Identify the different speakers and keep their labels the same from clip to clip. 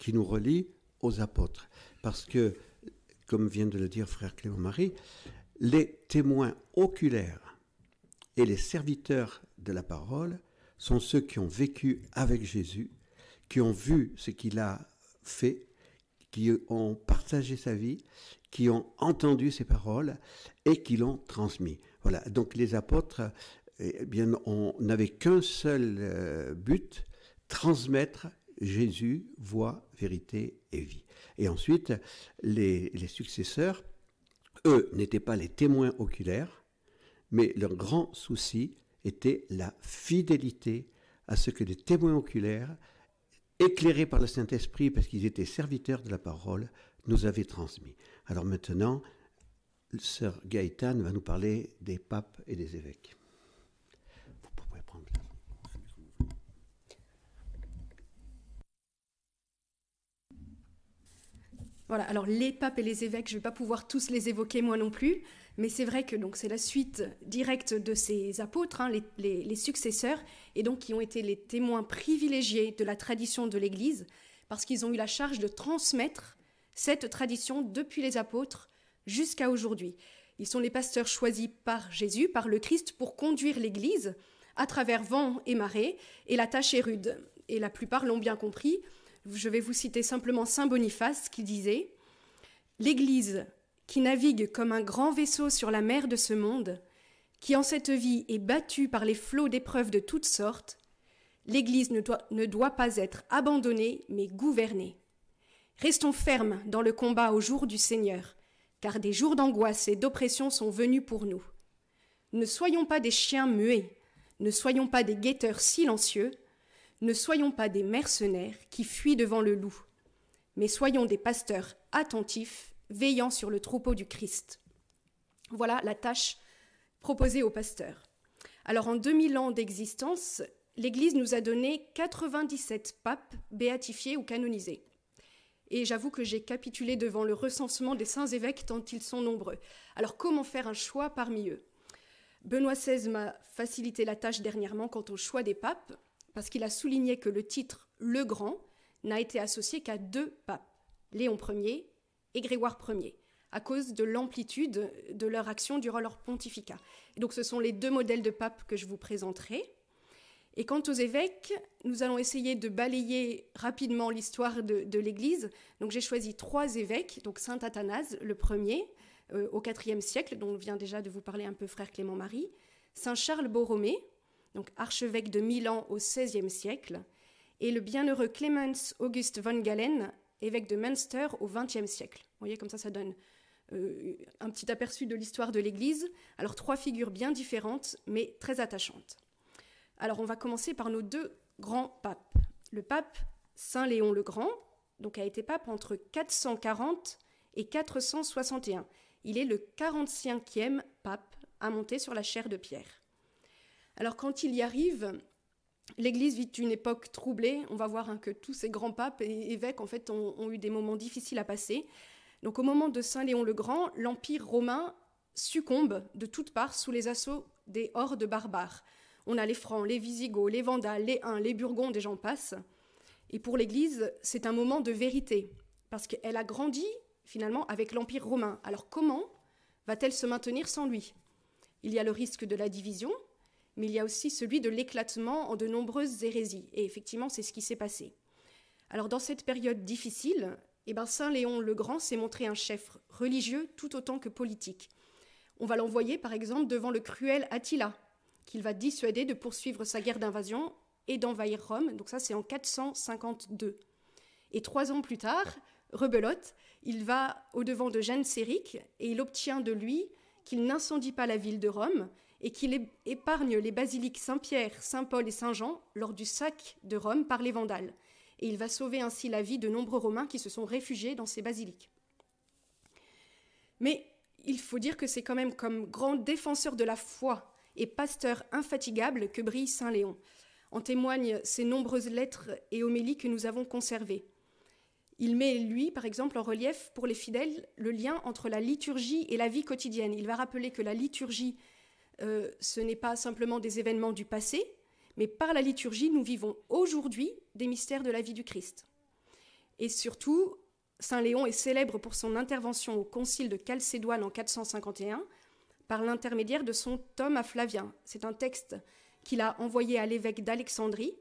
Speaker 1: qui nous relie aux apôtres. Parce que, comme vient de le dire frère Clément Marie, les témoins oculaires et les serviteurs de la parole sont ceux qui ont vécu avec Jésus, qui ont vu ce qu'il a fait, qui ont partagé sa vie, qui ont entendu ses paroles et qui l'ont transmis. Voilà. Donc les apôtres, eh bien, on n'avait qu'un seul euh, but, transmettre Jésus, voie, vérité et vie. Et ensuite, les, les successeurs, eux, n'étaient pas les témoins oculaires, mais leur grand souci était la fidélité à ce que les témoins oculaires, éclairés par le Saint-Esprit, parce qu'ils étaient serviteurs de la parole, nous avaient transmis. Alors maintenant, sœur Gaëtane va nous parler des papes et des évêques. Vous pouvez prendre
Speaker 2: Voilà, alors les papes et les évêques, je ne vais pas pouvoir tous les évoquer moi non plus, mais c'est vrai que donc c'est la suite directe de ces apôtres, hein, les, les, successeurs, et donc qui ont été les témoins privilégiés de la tradition de l'Église, parce qu'ils ont eu la charge de transmettre cette tradition depuis les apôtres jusqu'à aujourd'hui. Ils sont les pasteurs choisis par Jésus, par le Christ, pour conduire l'Église à travers vent et marée, et la tâche est rude. Et la plupart l'ont bien compris. Je vais vous citer simplement Saint Boniface qui disait L'Église qui navigue comme un grand vaisseau sur la mer de ce monde, qui en cette vie est battue par les flots d'épreuves de toutes sortes, l'Église ne doit, pas être abandonnée, mais gouvernée. Restons fermes dans le combat au jour du Seigneur, car des jours d'angoisse et d'oppression sont venus pour nous. Ne soyons pas des chiens muets, ne soyons pas des guetteurs silencieux, ne soyons pas des mercenaires qui fuient devant le loup, mais soyons des pasteurs attentifs, veillant sur le troupeau du Christ. Voilà la tâche proposée aux pasteurs. Alors en 2000 ans d'existence, l'Église nous a donné 97 papes béatifiés ou canonisés. Et j'avoue que j'ai capitulé devant le recensement des saints évêques tant ils sont nombreux. Alors comment faire un choix parmi eux? Benoît XVI m'a facilité la tâche dernièrement quant au choix des papes, parce qu'il a souligné que le titre Le Grand n'a été associé qu'à deux papes, Léon Ier et Grégoire Ier, à cause de l'amplitude de leur action durant leur pontificat. Et donc ce sont les deux modèles de papes que je vous présenterai. Et quant aux évêques, nous allons essayer de balayer rapidement l'histoire de, l'Église. Donc j'ai choisi trois évêques, donc Saint Athanase, le premier, euh, au IVe siècle, dont vient déjà de vous parler un peu frère Clément Marie, Saint Charles Borromée, donc archevêque de Milan au XVIe siècle, et le bienheureux Clemens August von Galen, évêque de Münster au XXe siècle. Vous voyez, comme ça, ça donne euh, un petit aperçu de l'histoire de l'Église. Alors, trois figures bien différentes, mais très attachantes. Alors, on va commencer par nos deux grands papes. Le pape Saint Léon le Grand, donc a été pape entre 440 et 461. Il est le 45e pape à monter sur la chaire de Pierre. Alors quand il y arrive, l'Église vit une époque troublée. On va voir hein, que tous ces grands papes et évêques en fait ont, eu des moments difficiles à passer. Donc au moment de Saint Léon le Grand, l'Empire romain succombe de toutes parts sous les assauts des hordes barbares. On a les Francs, les Visigoths, les Vandales, les Huns, les Burgondes et j'en passe. Et pour l'Église, c'est un moment de vérité, parce qu'elle a grandi finalement avec l'Empire romain. Alors comment va-t-elle se maintenir sans lui? Il y a le risque de la division, mais il y a aussi celui de l'éclatement en de nombreuses hérésies. Et effectivement, c'est ce qui s'est passé. Alors dans cette période difficile, eh ben, Saint Léon le Grand s'est montré un chef religieux tout autant que politique. On va l'envoyer par exemple devant le cruel Attila, qu'il va dissuader de poursuivre sa guerre d'invasion et d'envahir Rome. Donc ça c'est en 452. Et trois ans plus tard, rebelote, il va au-devant de Jeanne Séric et il obtient de lui qu'il n'incendie pas la ville de Rome et qu'il épargne les basiliques Saint-Pierre, Saint-Paul et Saint-Jean lors du sac de Rome par les Vandales. Et il va sauver ainsi la vie de nombreux Romains qui se sont réfugiés dans ces basiliques. Mais il faut dire que c'est quand même comme grand défenseur de la foi et pasteur infatigable que brille Saint Léon. En témoignent ces nombreuses lettres et homélies que nous avons conservées. Il met, lui, par exemple, en relief pour les fidèles le lien entre la liturgie et la vie quotidienne. Il va rappeler que la liturgie euh, ce n'est pas simplement des événements du passé, mais par la liturgie, nous vivons aujourd'hui des mystères de la vie du Christ. Et surtout, Saint Léon est célèbre pour son intervention au concile de Chalcédoine en 451 par l'intermédiaire de son tome à Flavien. C'est un texte qu'il a envoyé à l'évêque d'Alexandrie,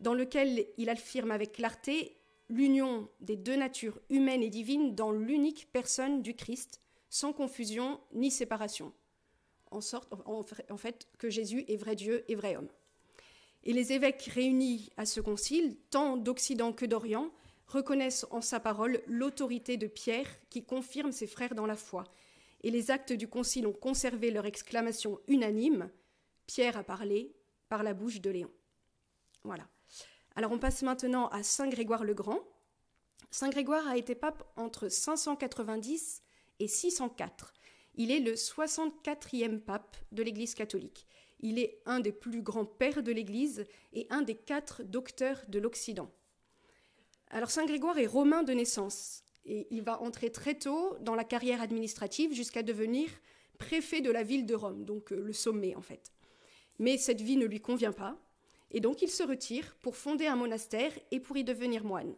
Speaker 2: dans lequel il affirme avec clarté l'union des deux natures humaines et divines dans l'unique personne du Christ, sans confusion ni séparation. En sorte, en fait, que Jésus est vrai Dieu et vrai homme. Et les évêques réunis à ce concile, tant d'Occident que d'Orient, reconnaissent en sa parole l'autorité de Pierre qui confirme ses frères dans la foi. Et les actes du concile ont conservé leur exclamation unanime Pierre a parlé par la bouche de Léon. Voilà. Alors on passe maintenant à Saint Grégoire le Grand. Saint Grégoire a été pape entre 590 et 604. Il est le 64e pape de l'Église catholique. Il est un des plus grands pères de l'Église et un des quatre docteurs de l'Occident. Alors Saint Grégoire est romain de naissance et il va entrer très tôt dans la carrière administrative jusqu'à devenir préfet de la ville de Rome, donc euh, le sommet en fait. Mais cette vie ne lui convient pas et donc il se retire pour fonder un monastère et pour y devenir moine.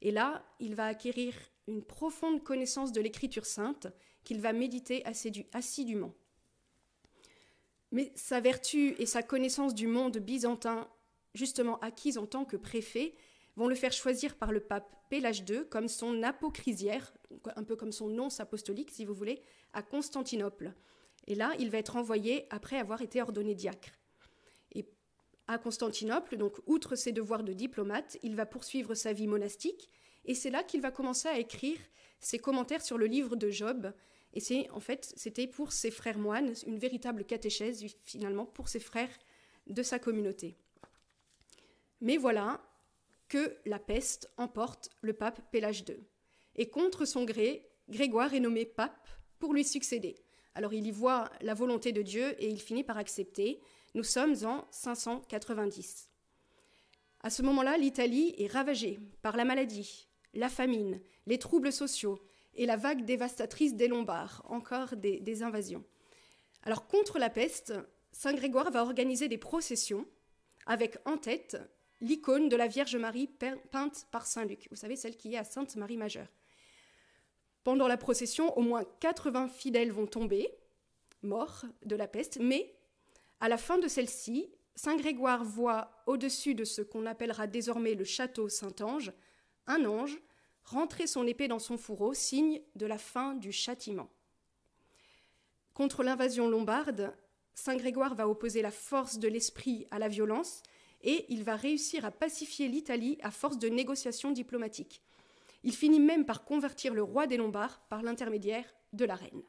Speaker 2: Et là, il va acquérir une profonde connaissance de l'écriture sainte qu'il va méditer assidûment. Mais sa vertu et sa connaissance du monde byzantin, justement acquise en tant que préfet, vont le faire choisir par le pape Pélage II comme son apocrisière, un peu comme son nonce apostolique, si vous voulez, à Constantinople. Et là, il va être envoyé après avoir été ordonné diacre. Et à Constantinople, donc outre ses devoirs de diplomate, il va poursuivre sa vie monastique, et c'est là qu'il va commencer à écrire ses commentaires sur le livre de Job. Et c'est en fait, c'était pour ses frères moines, une véritable catéchèse finalement pour ses frères de sa communauté. Mais voilà, que la peste emporte le pape Pélage II. Et contre son gré, Grégoire est nommé pape pour lui succéder. Alors il y voit la volonté de Dieu et il finit par accepter. Nous sommes en 590. À ce moment-là, l'Italie est ravagée par la maladie, la famine, les troubles sociaux et la vague dévastatrice des Lombards, encore des, invasions. Alors contre la peste, Saint Grégoire va organiser des processions avec en tête l'icône de la Vierge Marie peinte par Saint Luc. Vous savez, celle qui est à Sainte Marie Majeure. Pendant la procession, au moins 80 fidèles vont tomber, morts de la peste, mais à la fin de celle-ci, Saint Grégoire voit au-dessus de ce qu'on appellera désormais le château Saint-Ange, un ange rentrer son épée dans son fourreau, signe de la fin du châtiment. Contre l'invasion lombarde, Saint Grégoire va opposer la force de l'esprit à la violence et il va réussir à pacifier l'Italie à force de négociations diplomatiques. Il finit même par convertir le roi des Lombards par l'intermédiaire de la reine.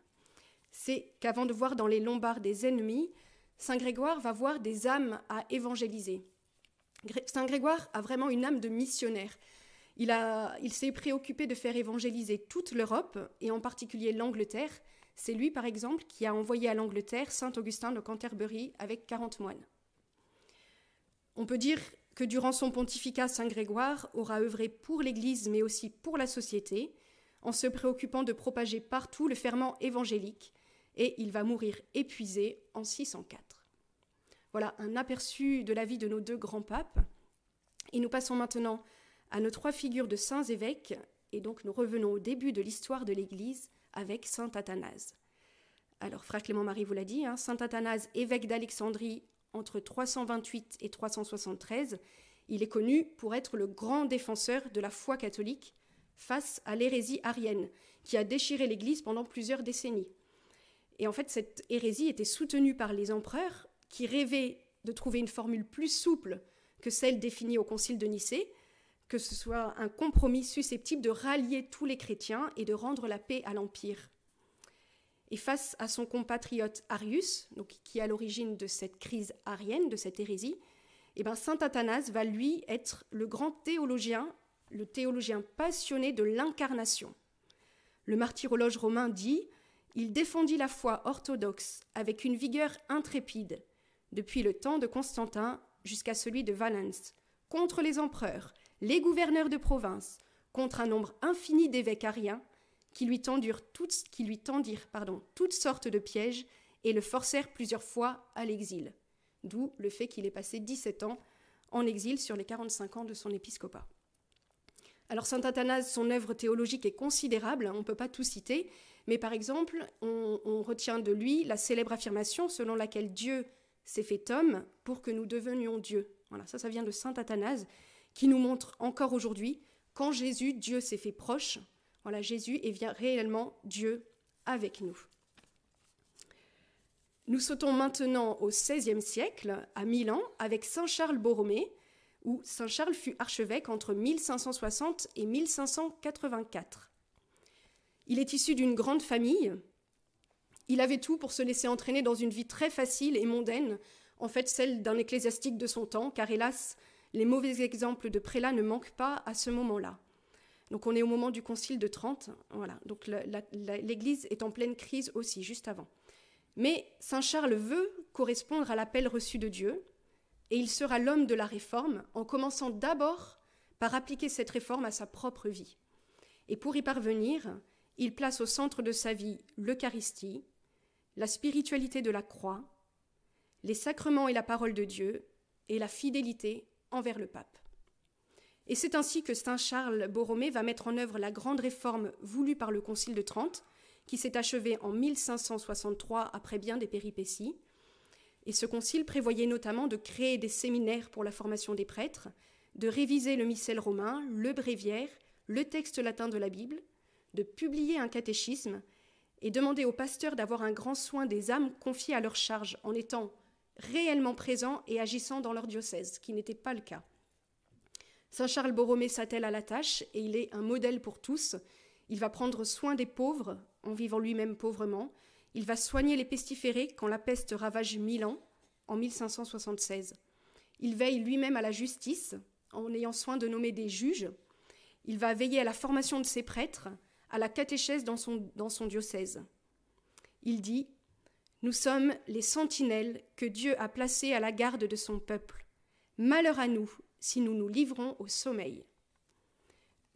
Speaker 2: C'est qu'avant de voir dans les Lombards des ennemis, Saint Grégoire va voir des âmes à évangéliser. Saint Grégoire a vraiment une âme de missionnaire. Il, s'est préoccupé de faire évangéliser toute l'Europe, et en particulier l'Angleterre. C'est lui, par exemple, qui a envoyé à l'Angleterre Saint Augustin de Canterbury avec 40 moines. On peut dire que durant son pontificat, Saint Grégoire aura œuvré pour l'Église mais aussi pour la société, en se préoccupant de propager partout le ferment évangélique, et il va mourir épuisé en 604. Voilà un aperçu de la vie de nos deux grands papes. Et nous passons maintenant à nos trois figures de saints évêques, et donc nous revenons au début de l'histoire de l'Église avec Saint Athanase. Alors, frère Clément-Marie vous l'a dit, hein, Saint Athanase, évêque d'Alexandrie entre 328 et 373, il est connu pour être le grand défenseur de la foi catholique face à l'hérésie arienne, qui a déchiré l'Église pendant plusieurs décennies. Et en fait, cette hérésie était soutenue par les empereurs, qui rêvaient de trouver une formule plus souple que celle définie au Concile de Nicée, que ce soit un compromis susceptible de rallier tous les chrétiens et de rendre la paix à l'Empire. Et face à son compatriote Arius, qui est à l'origine de cette crise arienne, de cette hérésie, eh ben, saint Athanase va lui être le grand théologien, le théologien passionné de l'incarnation. Le martyrologe romain dit Il défendit la foi orthodoxe avec une vigueur intrépide, depuis le temps de Constantin jusqu'à celui de Valence, contre les empereurs, les gouverneurs de province, contre un nombre infini d'évêques ariens qui lui tendirent, toutes, sortes de pièges et le forcèrent plusieurs fois à l'exil. D'où le fait qu'il ait passé 17 ans en exil sur les 45 ans de son épiscopat. Alors Saint Athanase, son œuvre théologique est considérable, on ne peut pas tout citer, mais par exemple, on, on retient de lui la célèbre affirmation selon laquelle Dieu s'est fait homme pour que nous devenions Dieu. Voilà, ça, ça vient de Saint Athanase, qui nous montre encore aujourd'hui, quand Jésus, Dieu s'est fait proche, voilà, Jésus est bien réellement Dieu avec nous. Nous sautons maintenant au XVIe siècle, à Milan, avec Saint Charles Borromée, où Saint Charles fut archevêque entre 1560 et 1584. Il est issu d'une grande famille. Il avait tout pour se laisser entraîner dans une vie très facile et mondaine, en fait celle d'un ecclésiastique de son temps, car hélas, les mauvais exemples de prélats ne manquent pas à ce moment-là. Donc on est au moment du concile de Trente, voilà. Donc l'Église est en pleine crise aussi, juste avant. Mais Saint Charles veut correspondre à l'appel reçu de Dieu, et il sera l'homme de la réforme, en commençant d'abord par appliquer cette réforme à sa propre vie. Et pour y parvenir, il place au centre de sa vie l'Eucharistie, la spiritualité de la croix, les sacrements et la parole de Dieu, et la fidélité envers le pape. Et c'est ainsi que Saint Charles Borromée va mettre en œuvre la grande réforme voulue par le Concile de Trente, qui s'est achevé en 1563 après bien des péripéties. Et ce concile prévoyait notamment de créer des séminaires pour la formation des prêtres, de réviser le missel romain, le bréviaire, le texte latin de la Bible, de publier un catéchisme et demander aux pasteurs d'avoir un grand soin des âmes confiées à leur charge en étant réellement présents et agissant dans leur diocèse, ce qui n'était pas le cas. Saint Charles Borromée s'attelle à la tâche et il est un modèle pour tous. Il va prendre soin des pauvres en vivant lui-même pauvrement. Il va soigner les pestiférés quand la peste ravage Milan en 1576. Il veille lui-même à la justice en ayant soin de nommer des juges. Il va veiller à la formation de ses prêtres, à la catéchèse dans son, dans son diocèse. Il dit Nous sommes les sentinelles que Dieu a placées à la garde de son peuple. Malheur à nous si nous nous livrons au sommeil.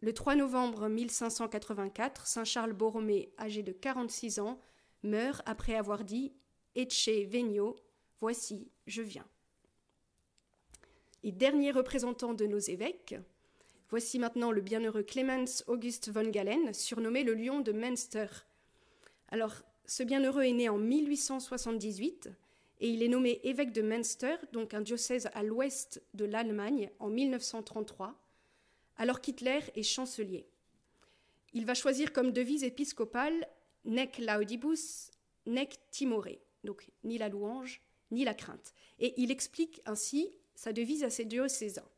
Speaker 2: Le 3 novembre 1584, Saint Charles Borromée, âgé de 46 ans, meurt après avoir dit Ecce venio, voici, je viens. Et dernier représentant de nos évêques, voici maintenant le bienheureux Clemens August von Galen, surnommé le lion de Münster. Alors, ce bienheureux est né en 1878 et il est nommé évêque de Münster, donc un diocèse à l'ouest de l'Allemagne, en 1933, alors qu'Hitler est chancelier. Il va choisir comme devise épiscopale Nec laudibus, nec timore, donc ni la louange, ni la crainte. Et il explique ainsi sa devise à ses diocésains.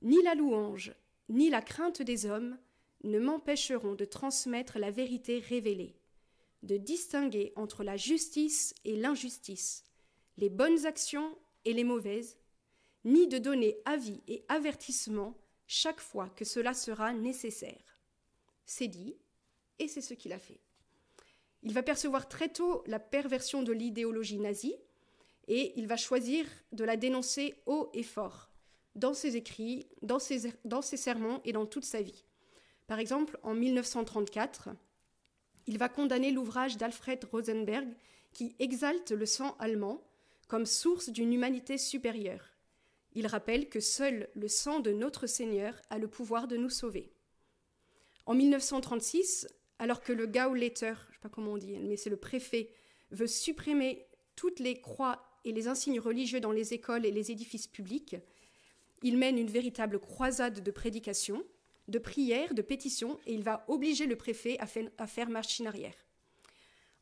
Speaker 2: Ni la louange, ni la crainte des hommes ne m'empêcheront de transmettre la vérité révélée de distinguer entre la justice et l'injustice, les bonnes actions et les mauvaises, ni de donner avis et avertissement chaque fois que cela sera nécessaire. C'est dit, et c'est ce qu'il a fait. Il va percevoir très tôt la perversion de l'idéologie nazie, et il va choisir de la dénoncer haut et fort, dans ses écrits, dans ses, ses sermons et dans toute sa vie. Par exemple, en 1934, il va condamner l'ouvrage d'Alfred Rosenberg qui exalte le sang allemand comme source d'une humanité supérieure. Il rappelle que seul le sang de notre Seigneur a le pouvoir de nous sauver. En 1936, alors que le Gauleiter, je ne sais pas comment on dit, mais c'est le préfet, veut supprimer toutes les croix et les insignes religieux dans les écoles et les édifices publics, il mène une véritable croisade de prédication de prières, de pétitions, et il va obliger le préfet à faire, marche arrière.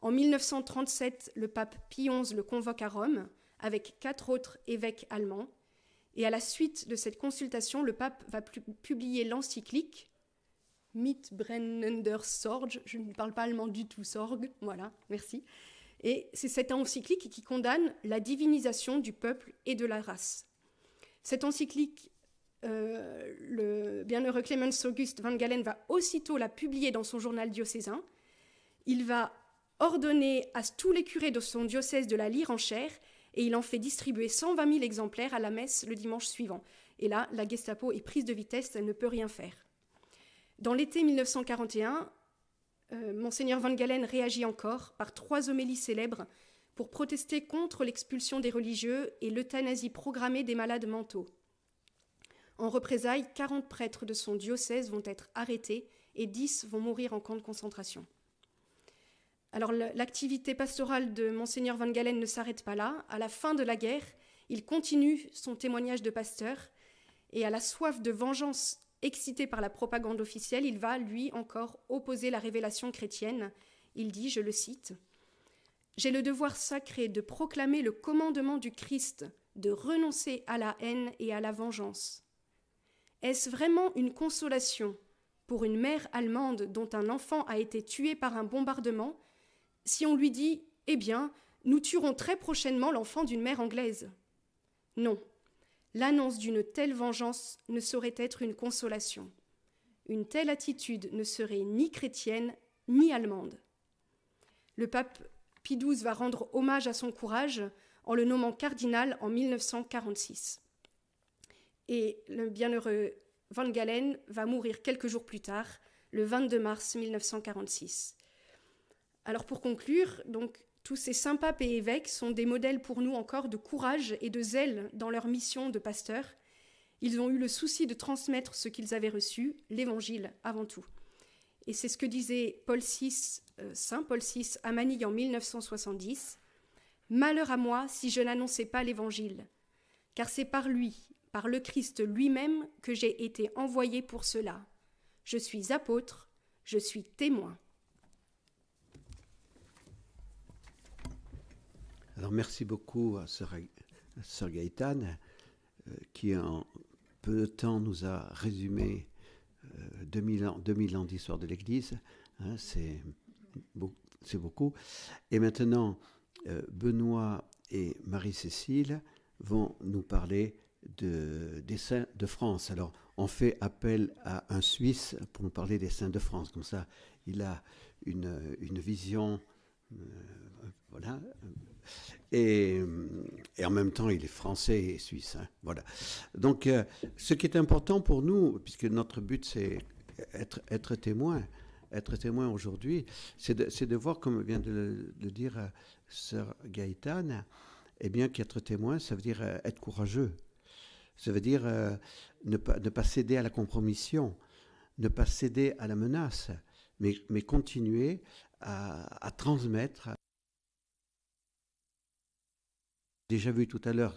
Speaker 2: En 1937, le pape Pie XI le convoque à Rome avec quatre autres évêques allemands, et à la suite de cette consultation, le pape va publier l'encyclique Mitbrennender Sorge, je ne parle pas allemand du tout, Sorge, voilà, merci. Et c'est cette encyclique qui condamne la divinisation du peuple et de la race. Cette encyclique euh, le bienheureux Clemens August van Galen va aussitôt la publier dans son journal diocésain. Il va ordonner à tous les curés de son diocèse de la lire en chair et il en fait distribuer 120 000 exemplaires à la messe le dimanche suivant. Et là, la Gestapo est prise de vitesse, elle ne peut rien faire. Dans l'été 1941, euh, Van Galen réagit encore par trois homélies célèbres pour protester contre l'expulsion des religieux et l'euthanasie programmée des malades mentaux. En représailles, 40 prêtres de son diocèse vont être arrêtés et 10 vont mourir en camp de concentration. Alors l'activité pastorale de monseigneur Van Galen ne s'arrête pas là. À la fin de la guerre, il continue son témoignage de pasteur et à la soif de vengeance excitée par la propagande officielle, il va, lui, encore opposer la révélation chrétienne. Il dit, je le cite, J'ai le devoir sacré de proclamer le commandement du Christ, de renoncer à la haine et à la vengeance. Est-ce vraiment une consolation pour une mère allemande dont un enfant a été tué par un bombardement si on lui dit Eh bien, nous tuerons très prochainement l'enfant d'une mère anglaise? Non, l'annonce d'une telle vengeance ne saurait être une consolation. Une telle attitude ne serait ni chrétienne ni allemande. Le pape Pie XII va rendre hommage à son courage en le nommant cardinal en 1946. Et le bienheureux Van Galen va mourir quelques jours plus tard, le 22 mars 1946. Alors pour conclure, donc tous ces saints papes et évêques sont des modèles pour nous encore de courage et de zèle dans leur mission de pasteur. Ils ont eu le souci de transmettre ce qu'ils avaient reçu, l'Évangile avant tout. Et c'est ce que disait Paul VI, euh, Saint Paul VI à Manille en 1970. Malheur à moi si je n'annonçais pas l'Évangile, car c'est par lui, par le Christ lui-même, que j'ai été envoyé pour cela. Je suis apôtre, je suis témoin.
Speaker 1: Alors merci beaucoup à Sœur, Gaëtane, euh, qui en peu de temps nous a résumé 2000 euh, ans, 2000 ans d'histoire de l'Église. Hein, c'est beaucoup. Et maintenant, euh, Benoît et Marie-Cécile vont nous parler de, des saints de France. Alors, on fait appel à un Suisse pour nous parler des saints de France. Comme ça, il a une, une vision voilà, et, en même temps, il est français et suisse. Hein. Voilà. Donc, euh, ce qui est important pour nous, puisque notre but, c'est être, être témoin, être témoin aujourd'hui, c'est de, de, voir, comme vient de le, dire euh, Sœur Gaëtane, eh bien qu'être témoin, ça veut dire euh, être courageux. Ça veut dire ne, pas, ne pas céder à la compromission, ne pas céder à la menace, mais, mais continuer à, transmettre, déjà vu tout à l'heure,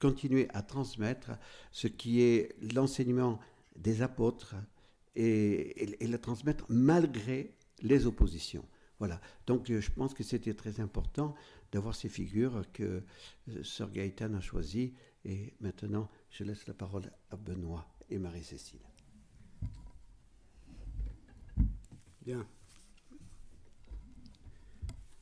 Speaker 1: continuer à transmettre ce qui est l'enseignement des apôtres et, le transmettre malgré les oppositions. Voilà. Donc je pense que c'était très important d'avoir ces figures que euh, Sœur Gaëtan a choisies. Et maintenant, je laisse la parole à Benoît et Marie-Cécile.
Speaker 3: Bien.